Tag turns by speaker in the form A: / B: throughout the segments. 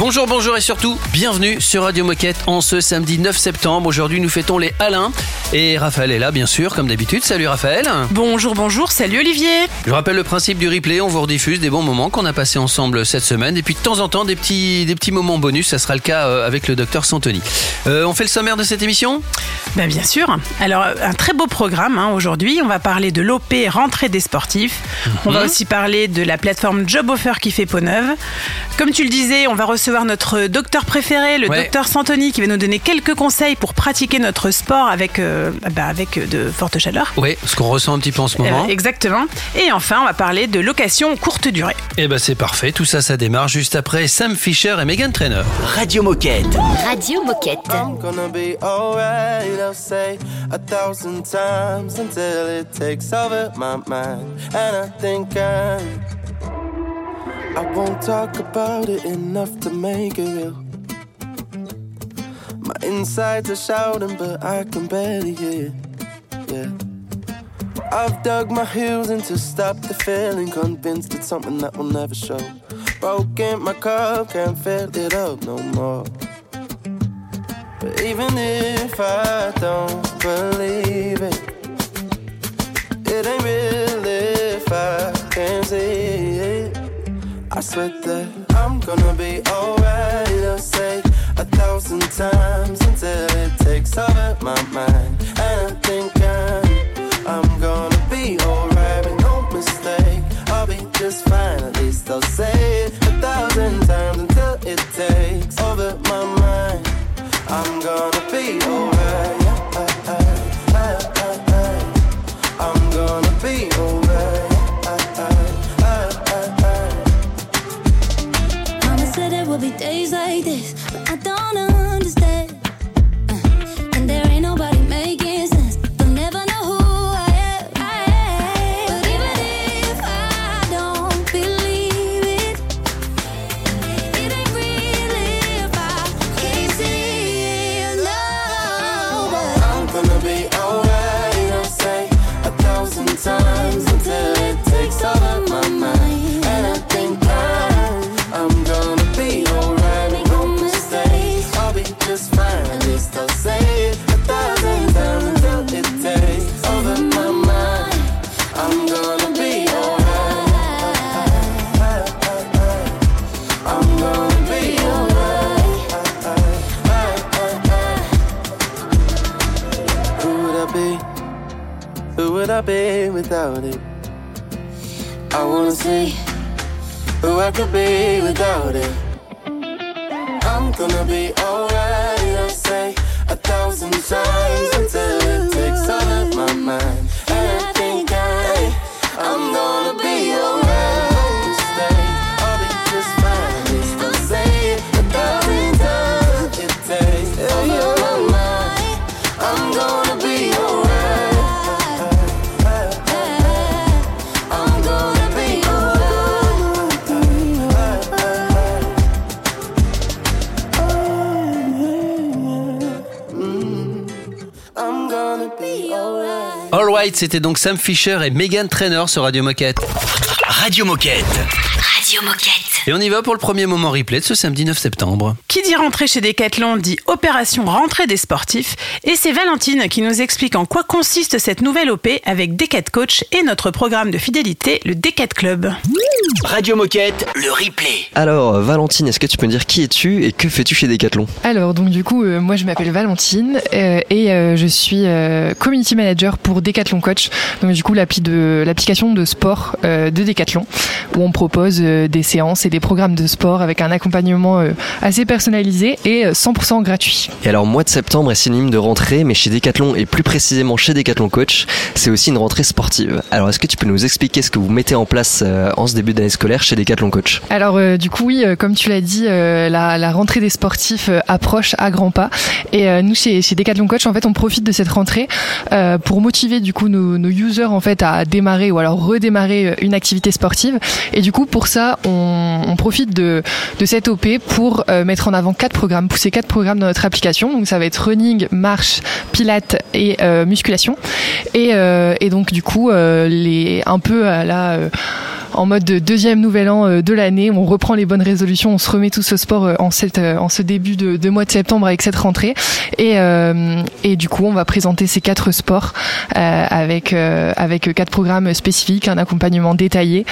A: Bonjour, bonjour et surtout, bienvenue sur Radio Moquette en ce samedi 9 septembre. Aujourd'hui, nous fêtons les Alain et Raphaël est là, bien sûr, comme d'habitude. Salut Raphaël.
B: Bonjour, bonjour, salut Olivier.
A: Je rappelle le principe du replay, on vous rediffuse des bons moments qu'on a passés ensemble cette semaine et puis de temps en temps des petits, des petits moments bonus, ça sera le cas euh, avec le docteur Santoni. Euh, on fait le sommaire de cette émission?
B: Ben, Bien sûr. Alors, un très beau programme hein, aujourd'hui. On va parler de l'OP rentrée des sportifs. On va mhm. aussi parler de la plateforme Job Offer qui fait peau neuve. Comme tu le disais, on va recevoir notre docteur préféré, le docteur Santoni, qui va nous donner quelques conseils pour pratiquer notre sport avec, euh, bah, avec de fortes chaleurs.
A: Oui, ce qu'on ressent un petit peu en ce moment.
B: Euh, exactement. Et enfin, on va parler de location courte durée.
A: Et eh ben c'est parfait, tout ça, ça démarre juste après Sam Fisher et Megan Trainer.
C: Radio Moquette.
D: Radio Moquette.
E: I'm gonna be alright, I'll say a thousand times until it takes over my mind. And I think I'm I won't talk about it enough to make it real. My insides are shouting, but I can barely hear. Yeah. I've dug my heels in to stop the feeling, convinced it's something that will never show. Broken my cup, can't fill it up no more. But even if I don't believe it, it ain't real if I can't see it. I swear that I'm gonna be alright.
A: C'était donc Sam Fisher et Megan Trainer sur Radio Moquette.
C: Radio Moquette.
D: Radio Moquette.
A: Et on y va pour le premier moment replay de ce samedi 9 septembre.
B: Qui dit rentrée chez Decathlon dit opération rentrée des sportifs. Et c'est Valentine qui nous explique en quoi consiste cette nouvelle OP avec Decat Coach et notre programme de fidélité, le Decat Club.
C: Radio Moquette, le replay.
F: Alors, Valentine, est-ce que tu peux me dire qui es-tu et que fais-tu chez Decathlon?
G: Alors, donc du coup, euh, moi je m'appelle Valentine euh, et euh, je suis community manager pour Decathlon Coach. Donc du coup, l'application de sport de Decathlon où on propose des séances des programmes de sport avec un accompagnement euh, assez personnalisé et 100% euh, gratuit.
F: Et alors, mois de septembre est synonyme de rentrée, mais chez Decathlon et plus précisément chez Decathlon Coach, c'est aussi une rentrée sportive. Alors, est-ce que tu peux nous expliquer ce que vous mettez en place euh, en ce début d'année scolaire chez Decathlon Coach?
G: Alors, du coup, oui, comme tu l'as dit, la, rentrée des sportifs approche à grands pas. Et nous, chez, chez Decathlon Coach, en fait, on profite de cette rentrée pour motiver motiver du coup nos, nos users en fait à démarrer ou alors redémarrer une activité sportive. Et du coup, pour ça, on, on profite de, cette OP pour euh, mettre en avant quatre programmes, pousser quatre programmes dans notre application. Donc ça va être running, marche, pilates et euh, musculation. Et, euh, et donc du coup, un peu en mode deuxième nouvel an de l'année. On reprend les bonnes résolutions, on se remet tous au sport en, ce début de, mois de septembre avec cette rentrée. Et, du coup, on va présenter ces quatre sports avec, quatre programmes spécifiques, un accompagnement détaillé.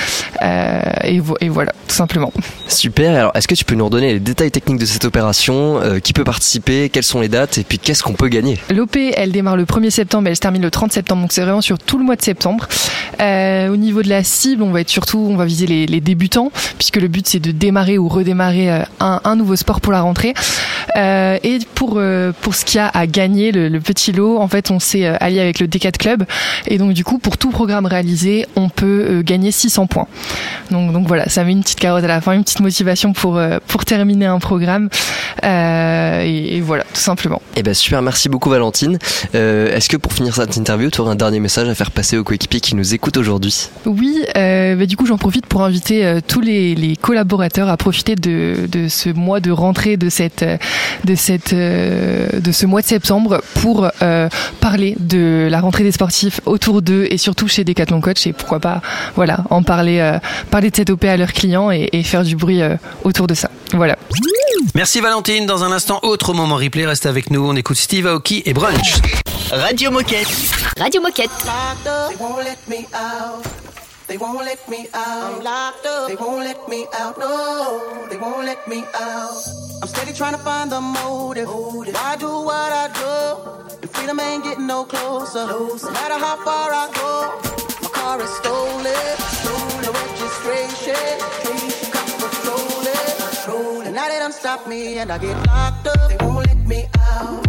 G: Et voilà, tout simplement.
F: Super. Alors, est-ce que tu peux nous redonner les détails techniques de cette opération euh, Qui peut participer Quelles sont les dates Et puis, qu'est-ce qu'on peut gagner?
G: L'OP, elle démarre le 1er septembre, elle se termine le 30 septembre, donc c'est vraiment sur tout le mois de septembre. Euh, au niveau de la cible, on va être surtout, on va viser les, les débutants, puisque le but c'est de démarrer ou redémarrer euh, un, un nouveau sport pour la rentrée. Euh, et pour pour ce qu'il y a à gagner, le, le petit lot, en fait, on s'est allié avec le D4 Club, et donc du coup, pour tout programme réalisé, on peut gagner 600 points. Donc donc voilà, ça met une petite carotte la fin, une petite motivation pour euh, pour terminer un programme. Euh, et, et voilà, tout simplement.
F: Eh ben super, merci beaucoup Valentine. Euh, est-ce que pour finir cette interview, tu aurais un dernier message à faire passer aux coéquipiers qui nous écoutent aujourd'hui?
G: Oui, euh, bah, du coup j'en profite pour inviter tous les, les collaborateurs à profiter de, de ce mois de rentrée de cette de cette de ce mois de septembre pour parler de la rentrée des sportifs autour d'eux et surtout chez Decathlon Coach et pourquoi pas voilà en parler parler de cette OP à leurs clients et, et faire du bruit euh, autour de ça. Voilà.
A: Merci Valentine. Dans un instant, autre moment replay. Reste avec nous. On écoute Steve Aoki et Brunch.
H: Radio Moquette.
I: Radio Moquette.
J: They won't let me out. They won't let me out. I'm locked up. They won't let me out. No, they won't let me out. I'm steady trying to find the motive. Why do what I do? And freedom ain't getting no closer. No matter how far I go, my car is stolen. No registration. And now they done stop me and I get locked up. They won't let me out.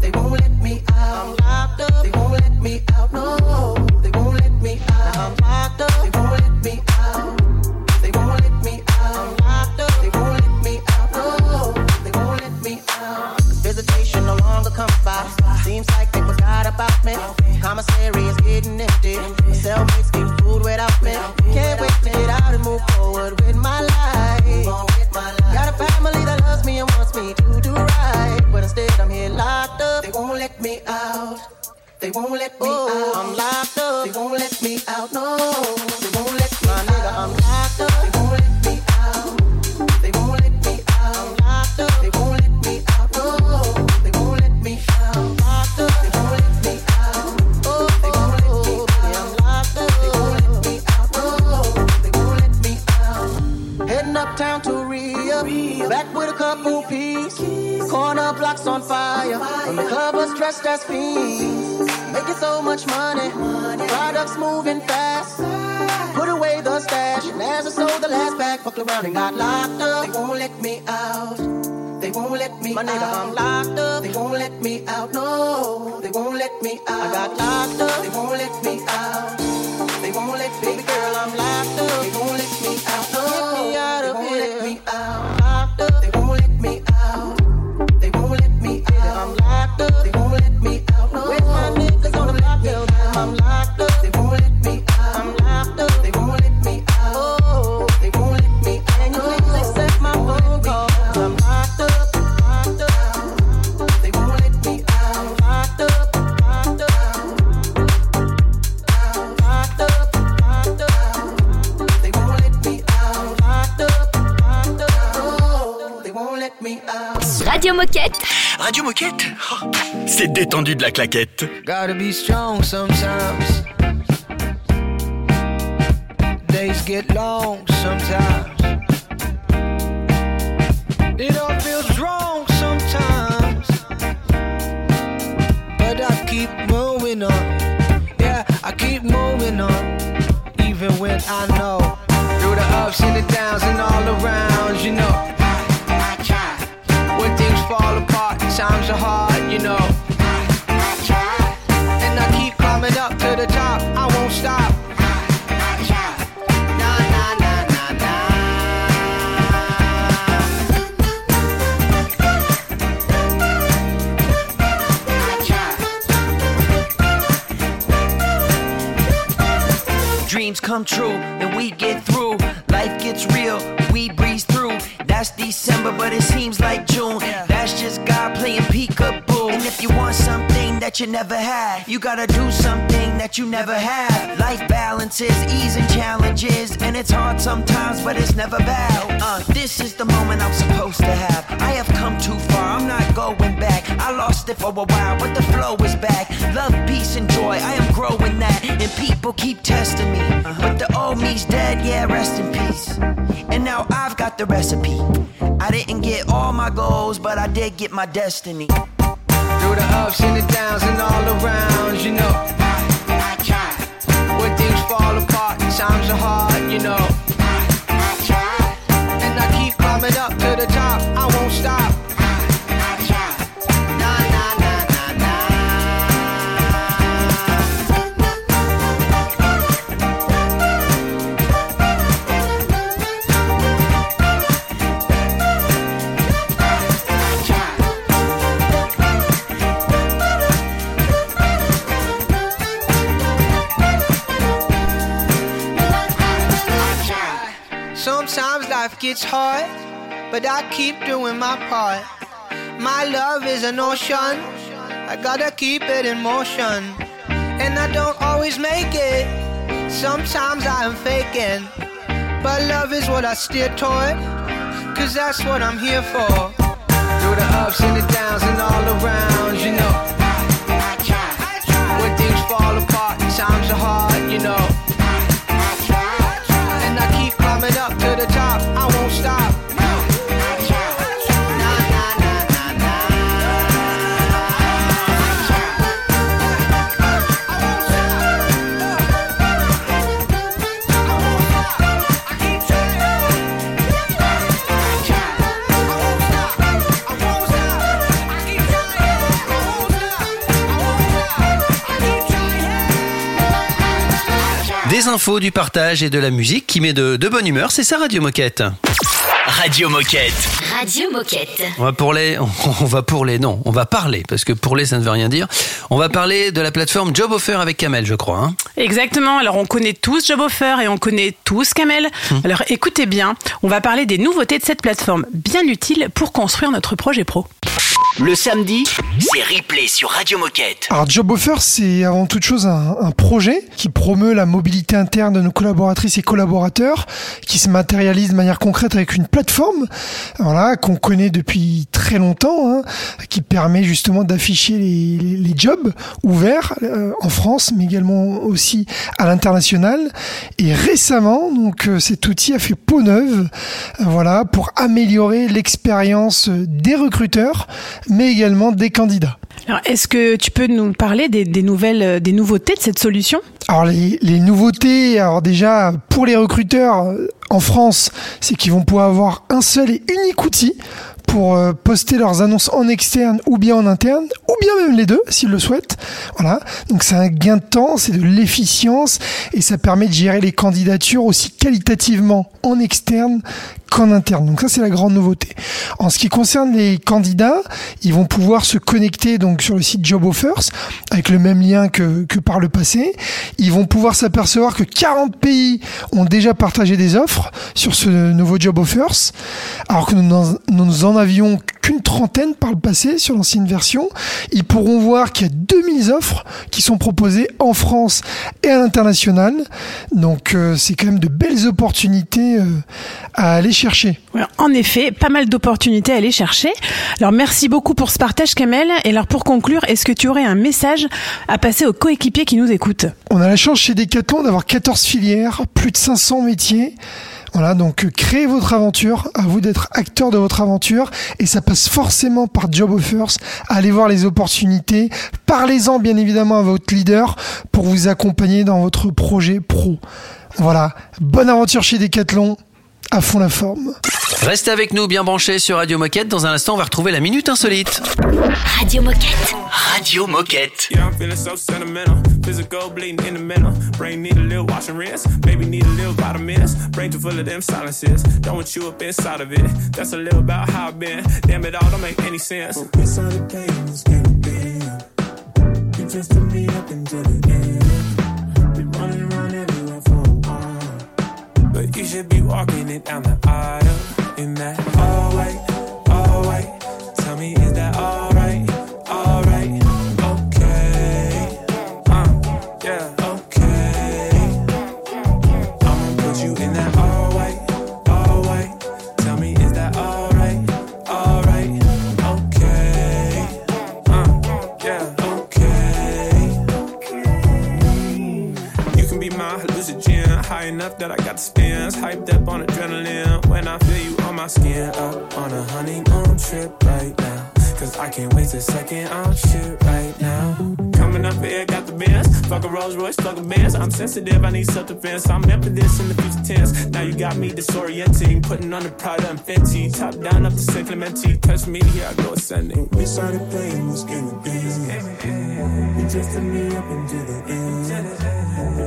J: They won't let me out. I'm locked up. They won't let me out. No, they won't let me out. I'm locked up. They won't let me out. They won't let me out. I'm locked up. They won't let me out. No, they won't let me out. visitation no longer comes by. Seems like they forgot about me. Commissary is getting empty. Cellmates get food without me. Can't wait to get out and move forward with my life. Loves me and wants me to do right. But instead I'm here locked up. They won't let me out. They won't let me oh. out. I'm locked up. They won't let me out. No. They won't let me My nigga, I'm Corner blocks on fire. When the club was dressed as fiends. Making so much money. Products moving fast. Put away the stash. And as I sold the last bag, fucked around and got locked up. They won't let me out. They won't let me My nigga, I'm locked up. They won't let me out. No, they won't let me out. I got locked up. They won't let me out. They won't let me, baby girl, I'm locked up. They won't let me out.
I: Radio Moquette.
H: Radio Moquette? Oh, c'est détendu de la claquette.
K: Gotta be strong sometimes. Days get long sometimes. Are hard, you know. And I keep climbing up to the top, I won't stop.
L: Dreams come true and we get through. Life gets real, we breeze through. That's December, but it seems like June. That's if you want something that you never had, you gotta do something that you never had. Life balances, ease and challenges, and it's hard sometimes, but it's never bad. Uh, this is the moment I'm supposed to have. I have come too far, I'm not going back. I lost it for a while, but the flow is back. Love, peace, and joy, I am growing that. And people keep testing me. But the old me's dead, yeah, rest in peace. And now I've got the recipe. I didn't get all my goals, but I did get my destiny.
K: Through the ups and the downs and all around, you know. I, I try. When things fall apart, times are hard, you know. Life gets hard, but I keep doing my part. My love is an ocean, I gotta keep it in motion. And I don't always make it, sometimes I am faking. But love is what I steer toward, cause that's what I'm here for. Through the ups and the downs and all around, you know. I try. When things fall apart, times are hard, you know.
A: Des infos, du partage et de la musique qui met de, de bonne humeur, c'est ça Radio Moquette.
H: Radio Moquette.
I: Radio Moquette.
A: On va pour les, on va pour les, non, on va parler parce que pour les ça ne veut rien dire. On va parler de la plateforme Job Offer avec Kamel, je crois. hein.
B: Exactement. Alors, on connaît tous Job Offer et on connaît tous Kamel. Alors, écoutez bien, on va parler des nouveautés de cette plateforme bien utile pour construire notre projet pro.
H: Le samedi, c'est replay sur Radio Moquette.
M: Alors Job Offer, c'est avant toute chose un, projet qui promeut la mobilité interne de nos collaboratrices et collaborateurs, qui se matérialise de manière concrète avec une plateforme, voilà, qu'on connaît depuis très longtemps, hein, qui permet justement d'afficher les jobs ouverts euh, en France, mais également aussi à l'international. Et récemment, donc euh, cet outil a fait peau neuve, euh, voilà, pour améliorer l'expérience des recruteurs, mais également des candidats.
B: Alors, est-ce que tu peux nous parler des, des nouvelles, euh, des nouveautés de cette solution?
M: Alors les, les nouveautés, alors déjà pour les recruteurs euh, en France, c'est qu'ils vont pouvoir avoir un seul et unique outil pour euh, poster leurs annonces en externe ou bien en interne, ou bien même les deux s'ils le souhaitent. Voilà. Donc c'est un gain de temps, c'est de l'efficience et ça permet de gérer les candidatures aussi qualitativement en externe qu'en interne. Donc ça c'est la grande nouveauté. En ce qui concerne les candidats, ils vont pouvoir se connecter donc sur le site Job Offers avec le même lien que, que par le passé. Ils vont pouvoir s'apercevoir que 40 pays ont déjà partagé des offres sur ce nouveau Job Offers, alors que nous n'en, avions qu'une trentaine par le passé sur l'ancienne version. Ils pourront voir qu'il y a 2000 offres qui sont proposées en France et à l'international. Donc euh, c'est quand même de belles opportunités euh, à aller chercher.
B: En effet, pas mal d'opportunités à aller chercher. Alors merci beaucoup pour ce partage Kamel. Et alors pour conclure, est-ce que tu aurais un message à passer aux coéquipiers qui nous écoutent?
M: On a la chance chez Decathlon d'avoir 14 filières, plus de 500 métiers. Voilà, donc euh, créez votre aventure, à vous d'être acteur de votre aventure, et ça passe forcément par Job Offers. Allez voir les opportunités, parlez-en bien évidemment à votre leader pour vous accompagner dans votre projet pro. Voilà, bonne aventure chez Decathlon, à fond la forme.
A: Restez avec nous bien branchés sur Radio Moquette. Dans un instant, on va retrouver la minute insolite.
I: Radio Moquette.
H: Radio Moquette.
N: Yeah, I'm feeling so sentimental. Physical bleeding in the mental. Brain need a little wash and rinse. Baby need a little vitamins. Brain too full of them silences. Don't want you up inside of it. That's a little about how I've been. Damn it all don't make any sense. Inside the pain is getting big. You just took me up into the end.
O: it down the fence. I'm meant in the future tense. Now you got me disorienting, putting on the Prada and Fenty. Top down up to San Clemente. Touch me, here I go ascending. We started playing this game again. You drifted me up into the end.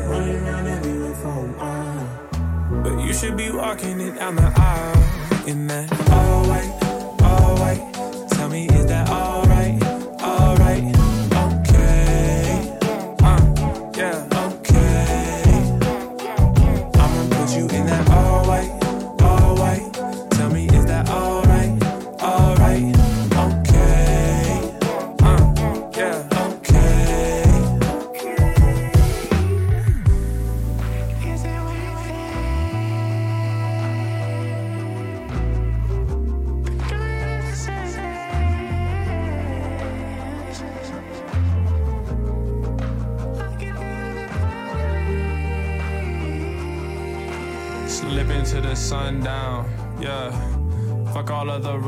O: Running around everywhere for uh. a. But you should be walking it down the aisle in that all white, all white. Tell me, is that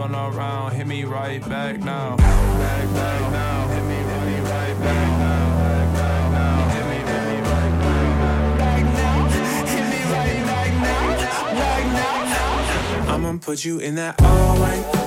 O: going around. Hit me right back now. Back, back now. Hit me, hit me right back now. I'ma put you in that all white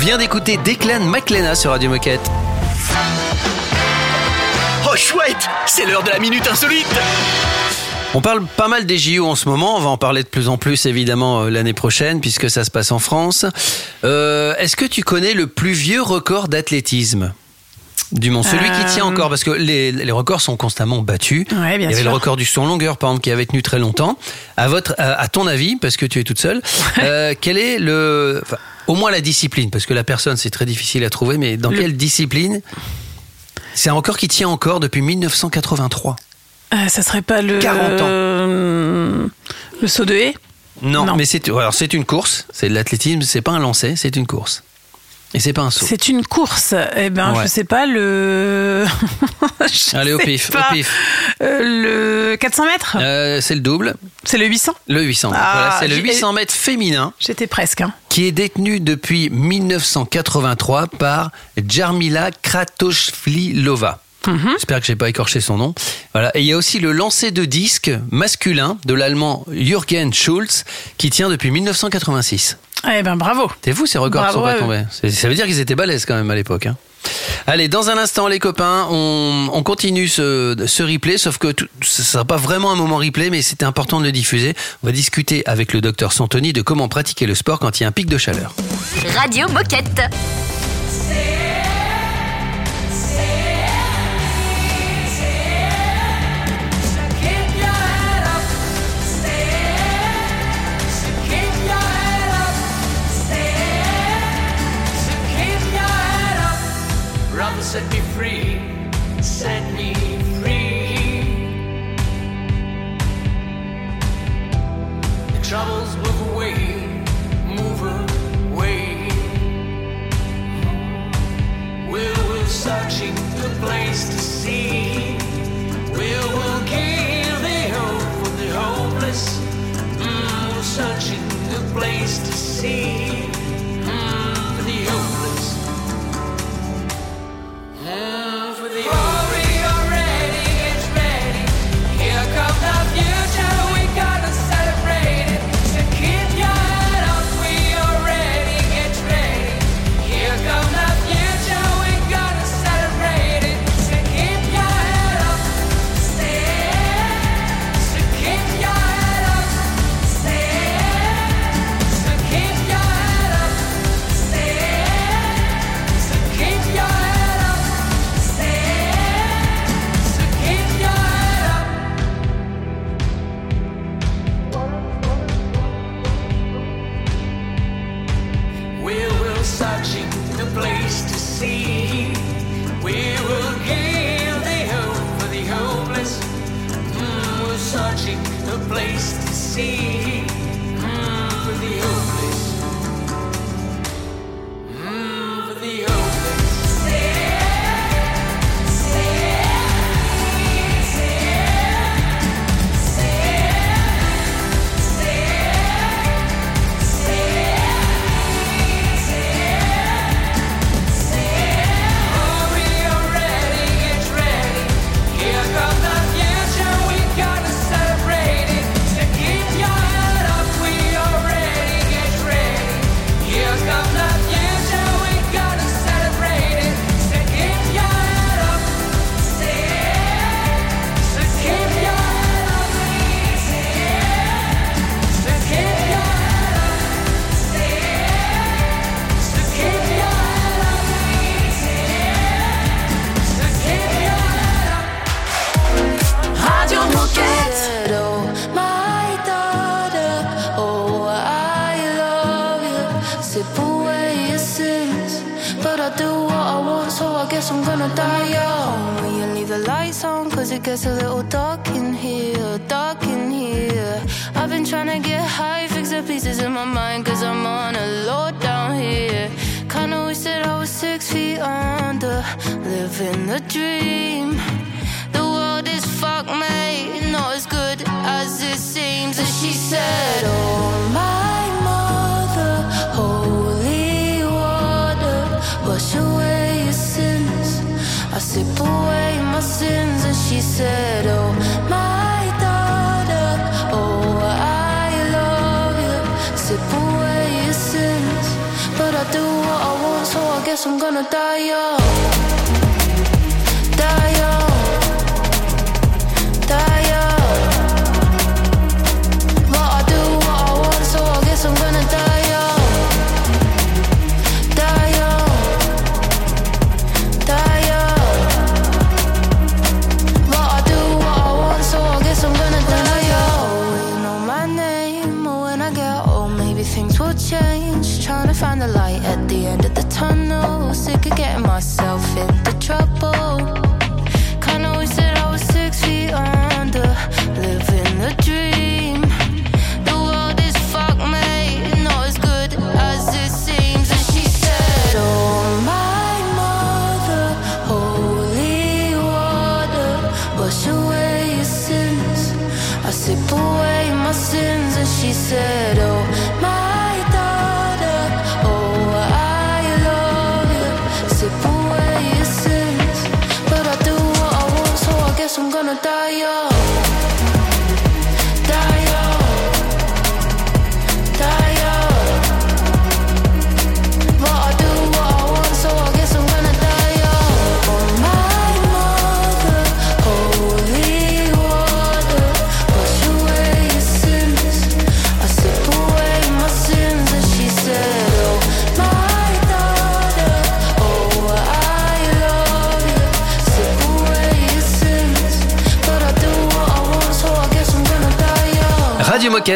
A: Vient d'écouter Declan McLenna sur Radio Moquette.
H: Oh chouette, c'est l'heure de la minute insolite.
A: On parle pas mal des JO en ce moment, on va en parler de plus en plus évidemment euh, l'année prochaine puisque ça se passe en France. Euh, Est-ce que tu connais le plus vieux record d'athlétisme? Du monde, celui qui
B: Euh,
A: tient encore, parce que les, les records sont constamment battus.
B: Ouais, bien
A: Il y avait
B: sûr.
A: le record du saut en longueur, par exemple, qui avait tenu très longtemps. À votre, à, à ton avis, parce que tu es toute seule, euh, quel est le, au moins la discipline, parce que la personne c'est très difficile à trouver, mais dans
B: Le-
A: quelle discipline C'est un record qui tient encore depuis 1983.
B: Euh, ça serait pas le
A: 40 ans.
B: euh, le saut de haie?
A: Non,
B: Non.
A: mais c'est alors c'est une course, c'est de l'athlétisme, c'est pas un lancer, c'est une course. Et c'est pas un saut.
B: C'est une course. Eh ben,
A: Ouais.
B: je sais pas le. Je
A: Allez au pif, au pif.
B: Euh, le 400 mètres.
A: Euh, c'est le double.
B: C'est le 800.
A: Le 800 mètres.
B: Ah,
A: Voilà, c'est le
B: j'ai-
A: 800 mètres féminin
B: J'étais presque. Hein.
A: qui est détenu depuis 1983 par Jarmila
B: Mhm.
A: J'espère que j'ai pas écorché son nom. Voilà. Et il y a aussi le lancer de disque masculin de l'allemand Jürgen Schulz qui tient depuis 1986.
B: Eh ben, bravo.
A: C'est fou ces records qui
B: Bravo
A: sont pas tombés. Ça veut dire qu'ils étaient balèzes quand même à l'époque. hein. Allez, dans un instant, les copains, on, on continue ce, ce replay, sauf que tout- ce sera pas vraiment un moment replay, mais c'était important de le diffuser. On va discuter avec le docteur Santoni de comment pratiquer le sport quand il y a un pic de chaleur.
I: Radio Moquette.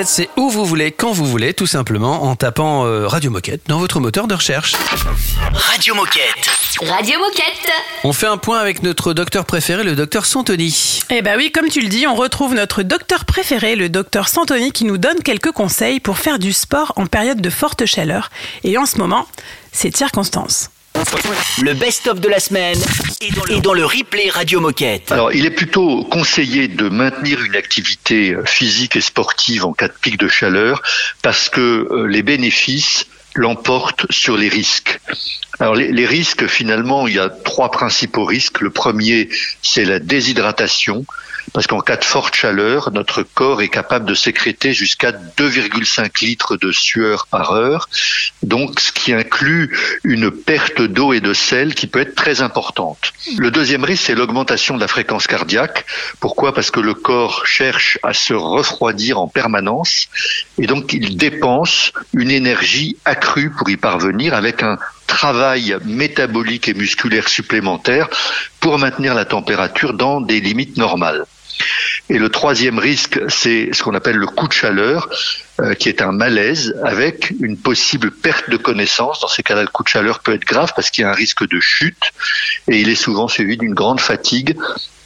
P: Moquette,
A: c'est où vous voulez, quand vous voulez, tout simplement en tapant euh, Radio Moquette dans votre moteur de recherche.
H: Radio Moquette.
I: Radio Moquette.
A: On fait un point avec notre docteur préféré, le docteur Santoni.
B: Eh bah oui, comme tu le dis, on retrouve notre docteur préféré, le docteur Santoni, qui nous donne quelques conseils pour faire du sport en période de forte chaleur. Et en ce moment, c'est de circonstance.
H: Le best-of de la semaine est dans le replay Radio Moquette.
Q: Alors, il est plutôt conseillé de maintenir une activité euh, physique et sportive en cas de pic de chaleur parce que euh, les bénéfices l'emportent sur les risques. Alors, les, les risques, finalement, il y a trois principaux risques. Le premier, c'est la déshydratation. Parce qu'en cas de forte chaleur, notre corps est capable de sécréter jusqu'à 2,5 litres de sueur par heure. Donc, ce qui inclut une perte d'eau et de sel qui peut être très importante. Le deuxième risque, c'est l'augmentation de la fréquence cardiaque. Pourquoi? Parce que le corps cherche à se refroidir en permanence et donc il dépense une énergie accrue pour y parvenir avec un travail métabolique et musculaire supplémentaire pour maintenir la température dans des limites normales. Et le troisième risque, c'est ce qu'on appelle le coup de chaleur, euh, qui est un malaise avec une possible perte de connaissance. Dans ces cas-là, le coup de chaleur peut être grave parce qu'il y a un risque de chute et il est souvent suivi d'une grande fatigue,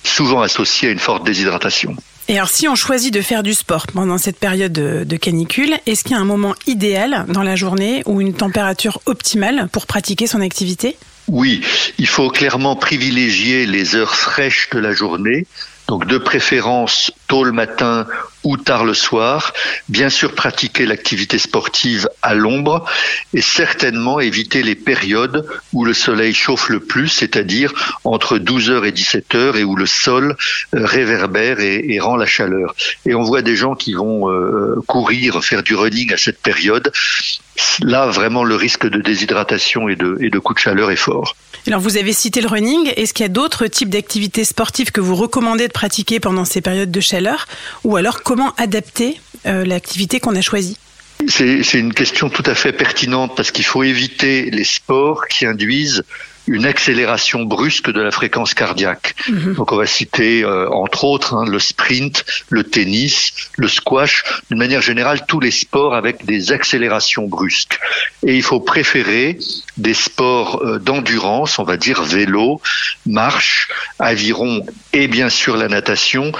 Q: souvent associée à une forte déshydratation.
B: Et alors, si on choisit de faire du sport pendant cette période de, de canicule, est-ce qu'il y a un moment idéal dans la journée ou une température optimale pour pratiquer son activité?
Q: Oui, il faut clairement privilégier les heures fraîches de la journée. Donc de préférence tôt le matin ou tard le soir. Bien sûr pratiquer l'activité sportive à l'ombre et certainement éviter les périodes où le soleil chauffe le plus, c'est-à-dire entre 12h et 17h et où le sol euh, réverbère et, rend la chaleur. Et on voit des gens qui vont euh, courir, faire du running à cette période. Là, vraiment, le risque de déshydratation et de, et de coup de chaleur est fort.
B: Alors, vous avez cité le running. Est-ce qu'il y a d'autres types d'activités sportives que vous recommandez de pratiquer pendant ces périodes de chaleur? Ou alors, comment adapter euh, l'activité qu'on a choisie
Q: C'est une question tout à fait pertinente parce qu'il faut éviter les sports qui induisent une accélération brusque de la fréquence cardiaque. Donc on va citer euh, entre autres hein, le sprint, le tennis, le squash, d'une manière générale tous les sports avec des accélérations brusques. Et il faut préférer des sports euh, d'endurance, on va dire vélo, marche, aviron et bien sûr la natation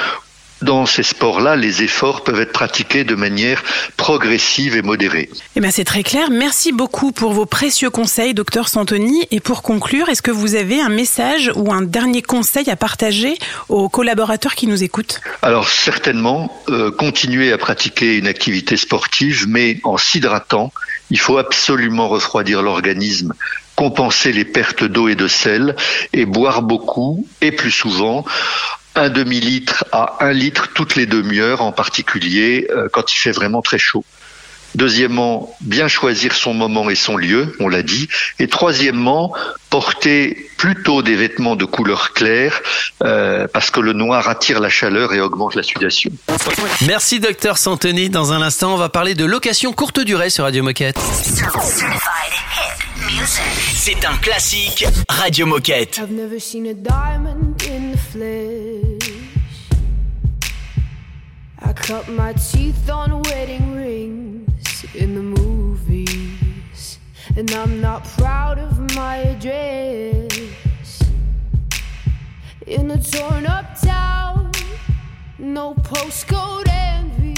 Q: dans ces sports-là, les efforts peuvent être pratiqués de manière progressive et modérée.
B: Eh ben, c'est très clair. Merci beaucoup pour vos précieux conseils, docteur Santoni. Et pour conclure, est-ce que vous avez un message ou un dernier conseil à partager aux collaborateurs qui nous écoutent?
Q: Alors certainement, euh, continuer à pratiquer une activité sportive, mais en s'hydratant, il faut absolument refroidir l'organisme compenser les pertes d'eau et de sel et boire beaucoup et plus souvent un demi-litre à un litre toutes les demi-heures, en particulier euh, quand il fait vraiment très chaud. Deuxièmement, bien choisir son moment et son lieu, on l'a dit. Et troisièmement, porter plutôt des vêtements de couleur claire, euh, parce que le noir attire la chaleur et augmente la sudation.
A: Merci docteur Santoni. Dans un instant, on va parler de location courte durée sur Radio Moquette.
H: C'est un classique Radio Moquette.
R: I've never seen a diamond in the flesh. I cut my teeth on wedding rings in the movies. And I'm not proud of my address. In a torn up town, no postcode envy.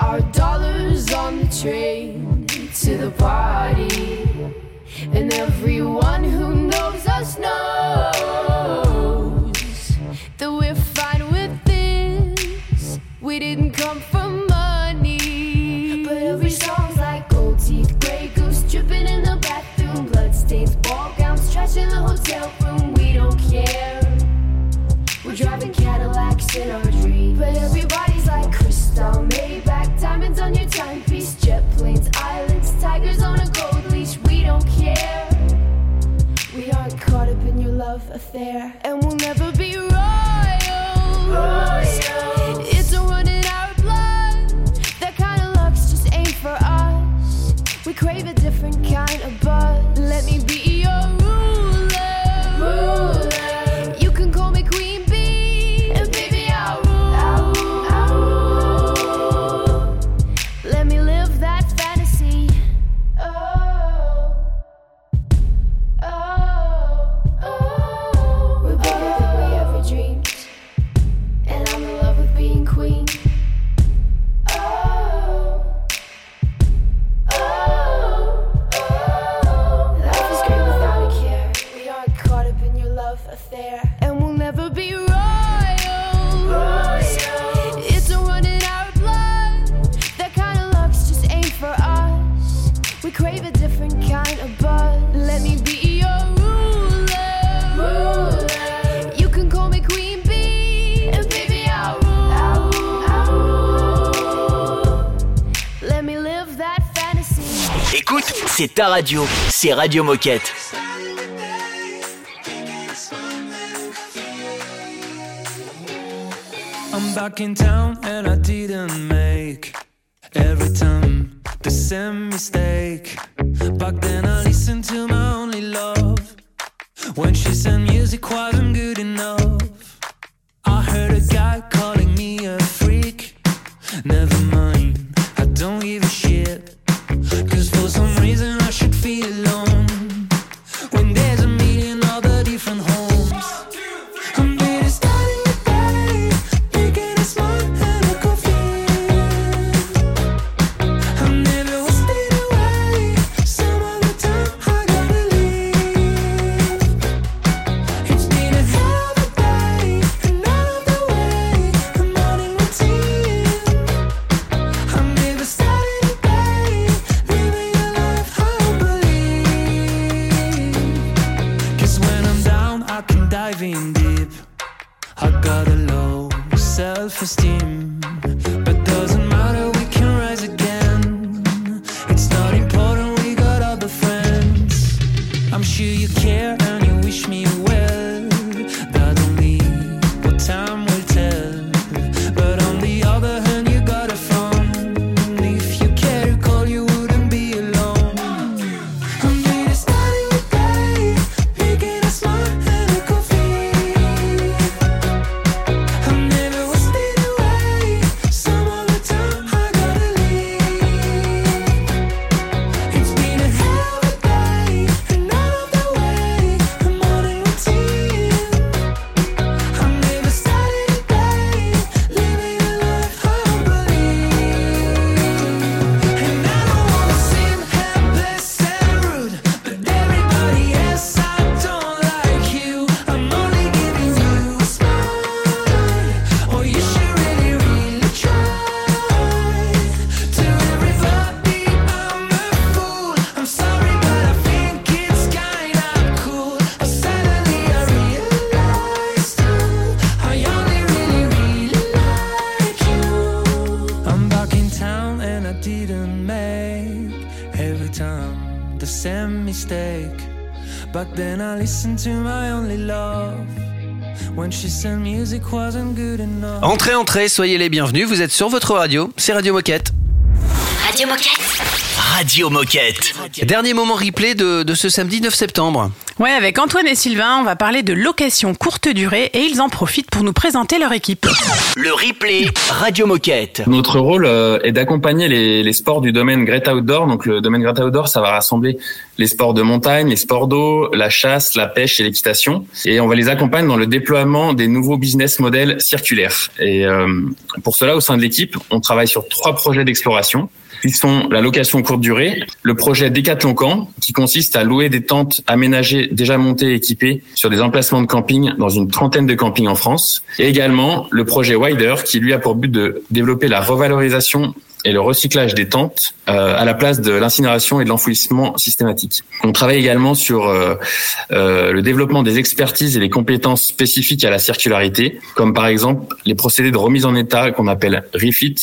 R: our dollars on the train to the party. And everyone who knows us knows.
H: radio, c'est Radio Moquette.
N: I'm back in town.
A: Entrez, entrez, soyez les bienvenus. Vous êtes sur votre radio. C'est Radio Moquette.
I: Radio Moquette.
H: Radio Moquette.
A: Dernier moment replay de, de ce samedi 9 septembre.
B: Ouais, avec Antoine et Sylvain, on va parler de location courte durée et ils en profitent pour nous présenter leur équipe.
H: Le replay Radio Moquette.
S: Notre rôle euh, est d'accompagner les, les sports du domaine Great Outdoor. Donc le domaine Great Outdoor, ça va rassembler les sports de montagne, les sports d'eau, la chasse, la pêche et l'équitation. Et on va les accompagner dans le déploiement des nouveaux business models circulaires. Et euh, pour cela, au sein de l'équipe, on travaille sur trois projets d'exploration. Ils sont la location courte durée, le projet Décathlon Camp, qui consiste à louer des tentes aménagées déjà montées et équipées sur des emplacements de camping dans une trentaine de campings en France, et également le projet Wider, qui lui a pour but de développer la revalorisation et le recyclage des tentes euh, à la place de l'incinération et de l'enfouissement systématique. On travaille également sur euh, euh, le développement des expertises et les compétences spécifiques à la circularité, comme par exemple les procédés de remise en état qu'on appelle refit,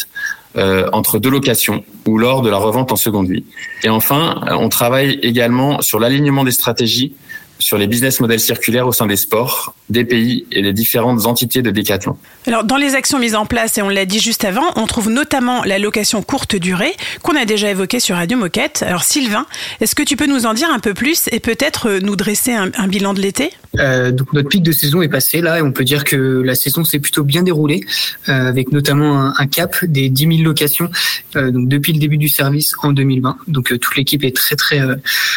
S: entre deux locations ou lors de la revente en seconde vie. Et enfin, on travaille également sur l'alignement des stratégies sur les business models circulaires au sein des sports, des pays et des différentes entités de Décathlon.
B: Alors, dans les actions mises en place, et on l'a dit juste avant, on trouve notamment la location courte durée qu'on a déjà évoquée sur Radio Moquette. Alors, Sylvain, est-ce que tu peux nous en dire un peu plus et peut-être euh, nous dresser un, un bilan de l'été?
T: Euh, donc notre pic de saison est passé là et on peut dire que la saison s'est plutôt bien déroulée euh, avec notamment un, un cap des 10 000 locations euh, donc depuis le début du service en 2020. Donc euh, toute l'équipe est très très euh,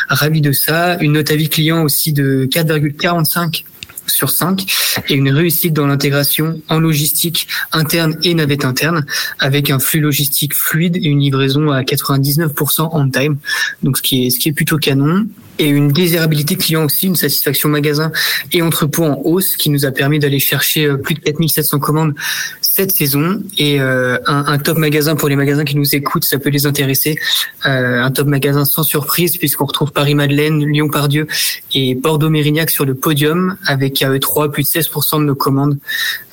T: ravie de ça. Une note avis client aussi de 4,45 sur 5 et une réussite dans l'intégration en logistique interne et navette interne avec un flux logistique fluide et une livraison à 99% on time. Donc ce qui est ce qui est plutôt canon et une désirabilité client aussi, une satisfaction magasin et entrepôt en hausse qui nous a permis d'aller chercher euh, plus de 4700 commandes cette saison et euh, un, un top magasin pour les magasins qui nous écoutent, ça peut les intéresser. Euh, un top magasin sans surprise puisqu'on retrouve Paris-Madeleine, Lyon-Pardieu et Bordeaux-Mérignac sur le podium avec à eux trois plus de 16% de nos commandes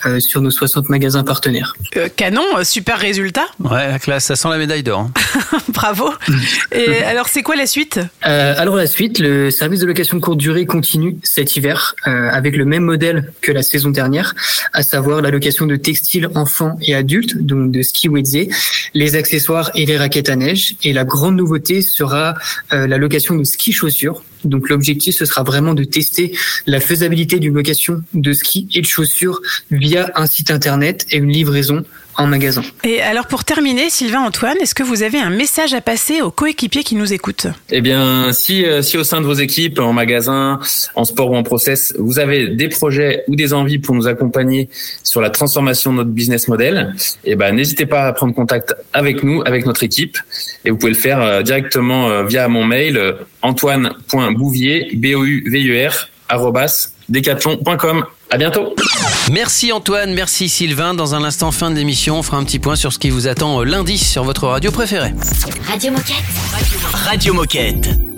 T: euh, sur nos 60 magasins partenaires.
B: Euh, Canon, super résultat.
A: Ouais, la classe, ça sent la médaille d'or. hein.
B: Bravo. Et alors, c'est quoi la suite?
T: Euh, alors la suite, le service de location courte durée continue cet hiver euh, avec le même modèle que la saison dernière, à savoir la location de textiles enfants et adultes, donc de ski wedze, les accessoires et les raquettes à neige. Et la grande nouveauté sera euh, la location de ski chaussures. Donc l'objectif, ce sera vraiment de tester la faisabilité d'une location de ski et de chaussures via un site internet et une livraison en magasin.
B: Et alors, pour terminer, Sylvain, Antoine, est-ce que vous avez un message à passer aux coéquipiers qui nous écoutent?
S: Eh bien, si, euh, si au sein de vos équipes, en magasin, en sport ou en process, vous avez des projets ou des envies pour nous accompagner sur la transformation de notre business model, eh ben, n'hésitez pas à prendre contact avec nous, avec notre équipe. Et vous pouvez le faire euh, directement euh, via mon mail antoine.bouvier, B-O-U-V-I-E-R, arrobas, decathlon.com. À bientôt.
A: Merci Antoine, merci Sylvain. Dans un instant, fin de l'émission, on fera un petit point sur ce qui vous attend euh, lundi sur votre radio préférée.
I: Radio Moquette.
H: Radio Moquette.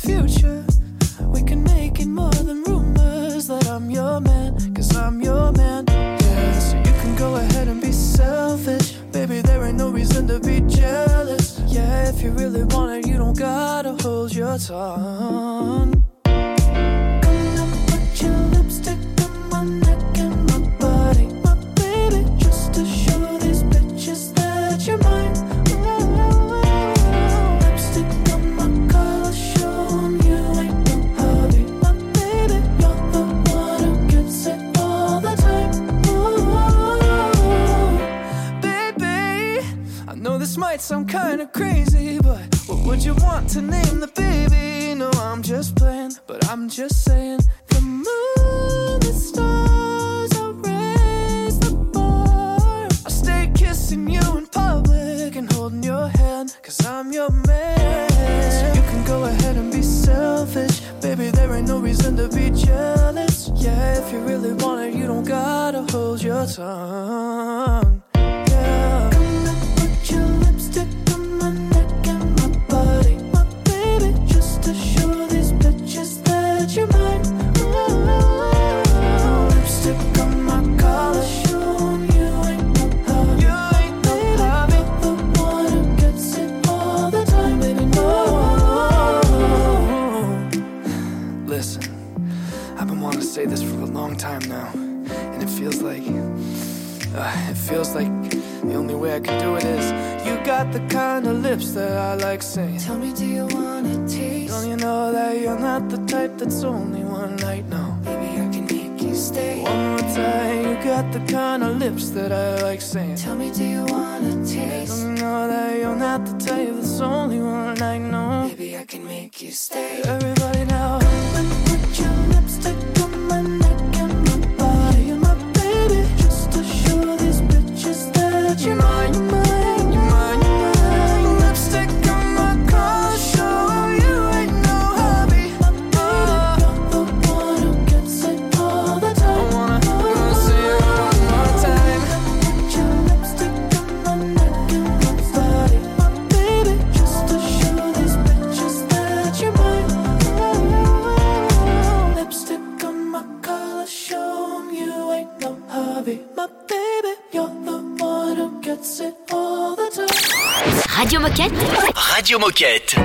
U: Future. We can make it more than rumors that I'm your man, cause I'm your man, yeah. So you can go ahead and be selfish. Baby, there ain't no reason to be jealous. Yeah, if you really want it, you don't gotta hold your tongue. your
I: mind? Moquette.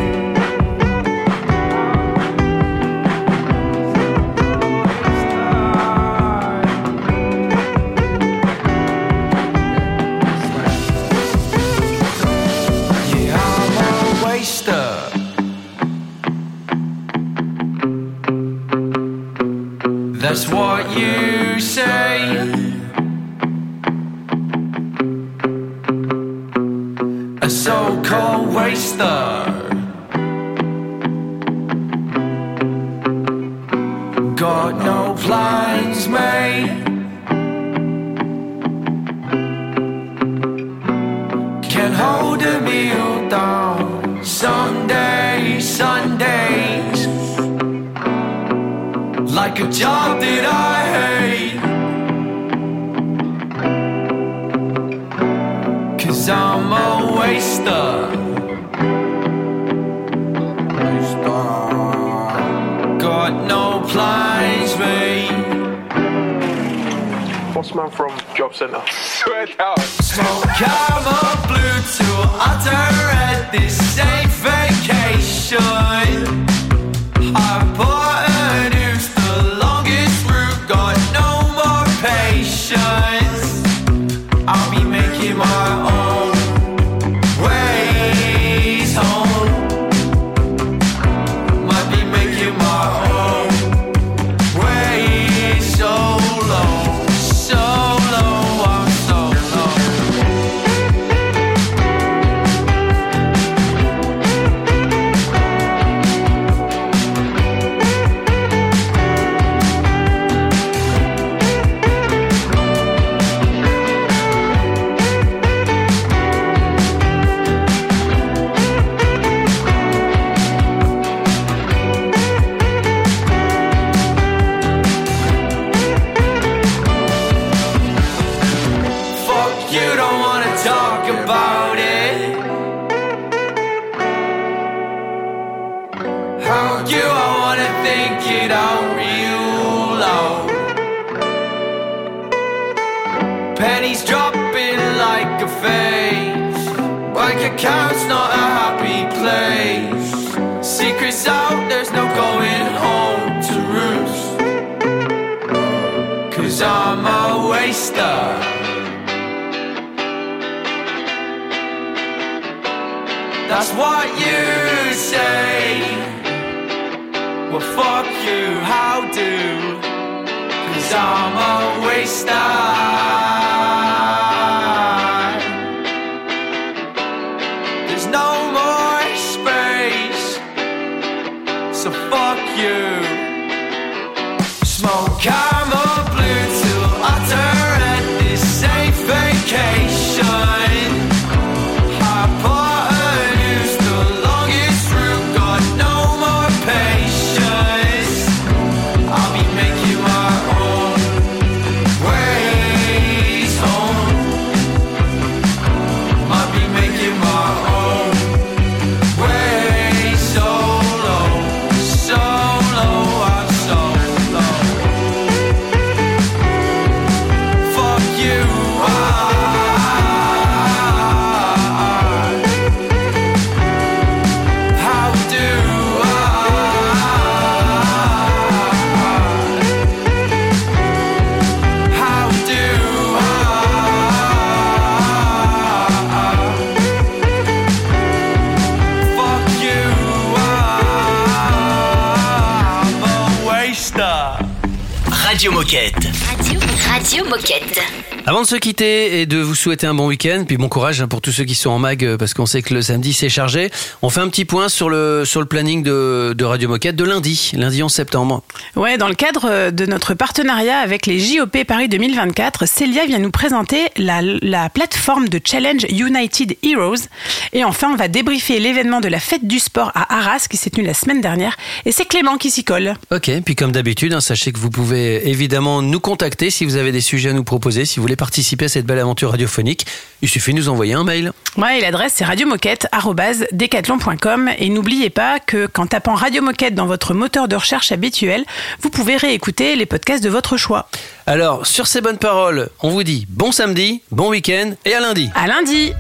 A: de se quitter et de vous souhaiter un bon week-end, puis bon courage hein, pour tous ceux qui sont en mag, euh, parce qu'on sait que le samedi c'est chargé. On fait un petit point sur le, sur le planning de, de Radio Moquette de lundi, lundi 11 septembre.
B: Ouais, dans le cadre euh, de notre partenariat avec les JOP Paris 2024, Célia vient nous présenter la, la plateforme de challenge United Heroes. Et enfin, on va débriefer l'événement de la fête du sport à Arras qui s'est tenue la semaine dernière. Et c'est Clément qui s'y colle.
A: Ok, puis comme d'habitude, hein, sachez que vous pouvez évidemment nous contacter si vous avez des sujets à nous proposer, si vous voulez participer participer à cette belle aventure radiophonique, il suffit de nous envoyer un mail.
B: Ouais, l'adresse c'est radiomoquette.com. Et n'oubliez pas que qu'en tapant Radio Moquette dans votre moteur de recherche habituel, vous pouvez réécouter les podcasts de votre choix.
A: Alors, sur ces bonnes paroles, on vous dit bon samedi, bon week-end et à lundi.
B: À lundi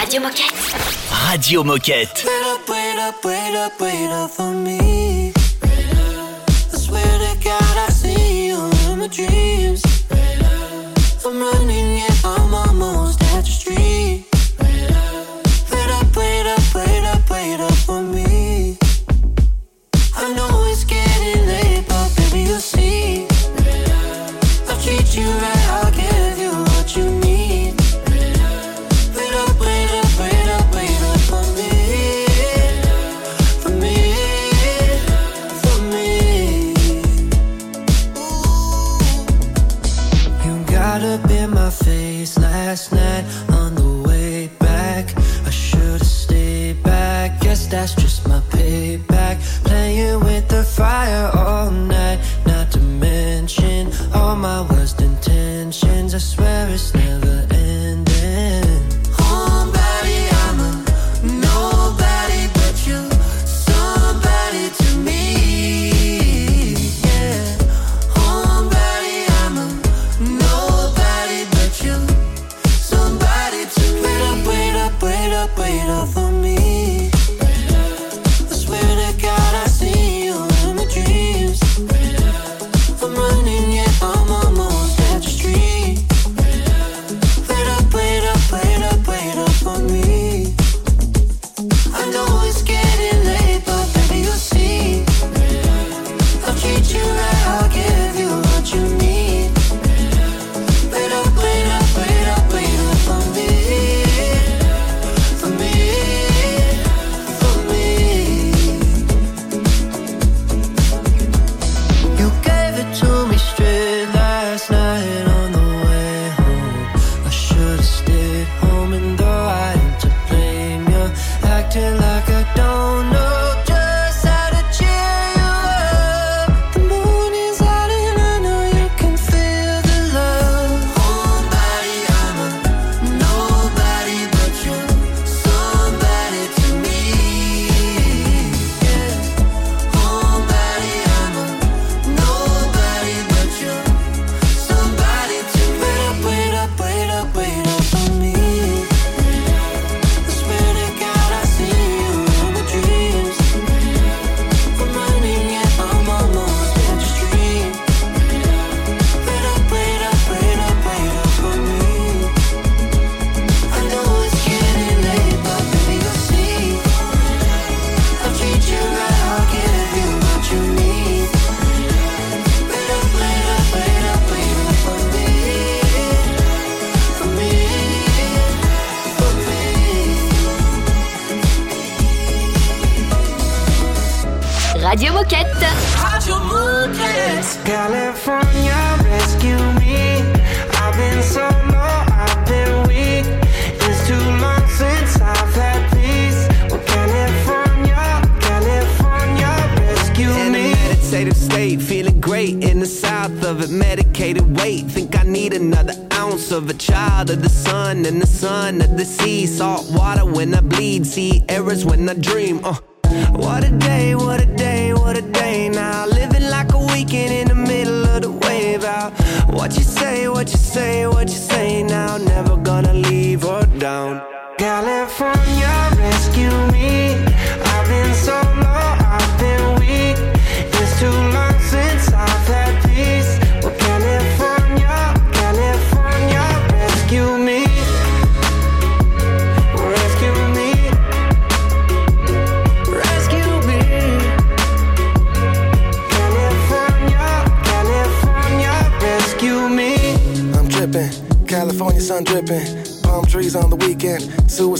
I: Radio Moquette.
H: Radio Moquette.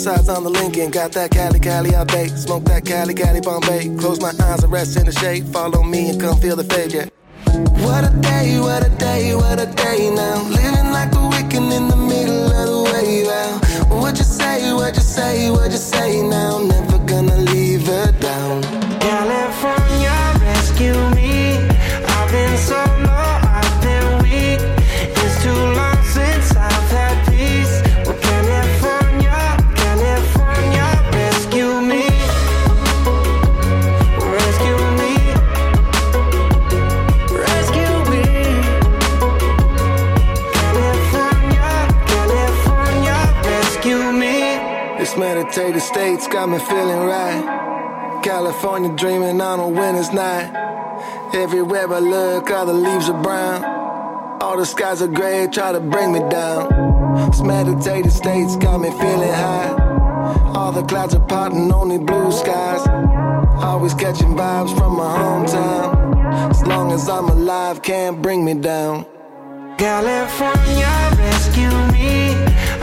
U: On the
V: Lincoln. Got that Cali, Cali out bait. Smoke that Cali, Cali, Bombay. Close my eyes and rest in the shade. Follow me and come feel the fade, yeah. What a day, what a day, what a day now. Living like a weekend in the middle of the way now. What you say, what you say, what you say now. Never got me feeling right. California dreaming on a winter's night. Everywhere I look, all the leaves are brown. All the skies are gray, try to bring me down. This meditative state's got me feeling high. All the clouds are parting, only blue skies. Always catching vibes from my hometown. As long as I'm alive, can't bring me down.
W: California, rescue me.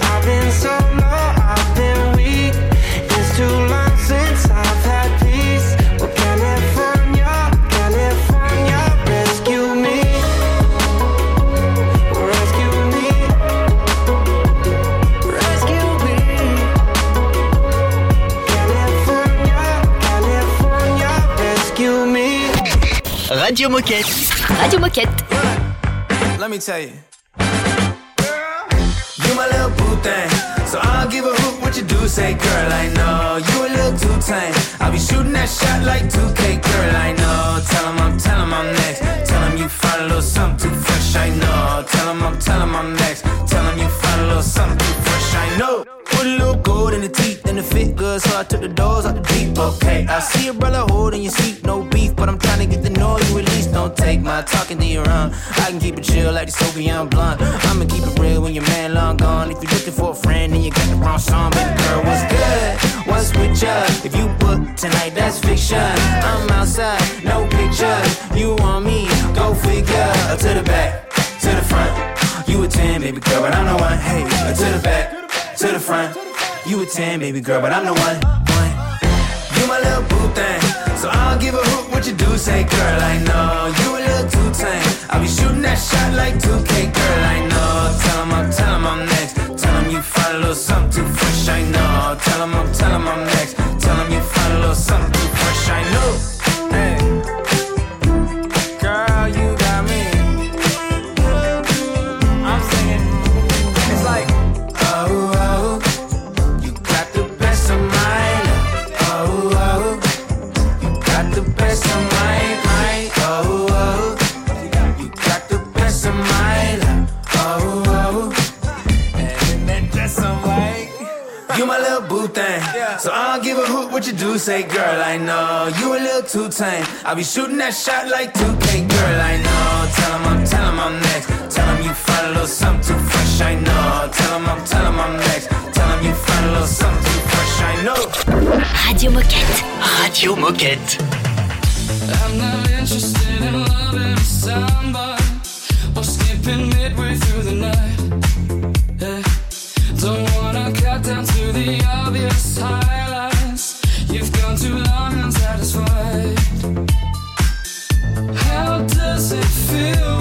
W: I've been so low, I've been
C: Radio Moquette.
D: Radio Moquette.
O: Let me tell you. You my little boo thing. So I'll give a hoot what you do say, girl. I know you a little too tame. I'll be shooting that shot like 2K, girl. I know. Tell him I'm, tell him I'm next. Tell him you find a little something too fresh. I know. Tell him I'm, tell him I'm next. Tell him you find a little something too fresh. I know. Put a little gold in the teeth and the fit good, so I took the doors out the deep. Okay, I see a brother holding your seat, no beef, but I'm trying to get the noise you at. Don't take my talking to your own. I can keep it chill like the Soviet blunt. I'ma keep it real when your man long gone. If you're looking for a friend, then you got the wrong song. Baby girl, what's good? What's with ya? If you book tonight, that's fiction. I'm outside, no pictures. You want me? Go figure. To the back, to the front. You a 10, baby girl, but I'm the one. Hey, to the back, to the front. You a 10, baby girl, but I'm the one. one. You my little boo thing. So I'll give a hoot what you do say, girl. I know you a little too tame. I'll be shooting that shot like 2K, girl. I know. Tell him I'm, tell him I'm next. You find a little something too fresh. I know. Tell him I'm, tell him I'm next. Tell him you find a little something too fresh. I know. Hey. My boo thing. So I don't give a hoot what you do say, girl. I know you a little too tame. I'll be shooting that shot like 2K, girl. I know. Tell him I'm, tell him I'm next. Tell him you find a little something too fresh. I know. Tell him I'm, tell him I'm next. Tell him you find a little something too fresh. I know.
D: Radio Moquette.
C: Radio Moquette.
U: I'm not interested in loving somebody or skipping midway through the night. Don't wanna cut down to the obvious highlights. You've gone too long unsatisfied. How does it feel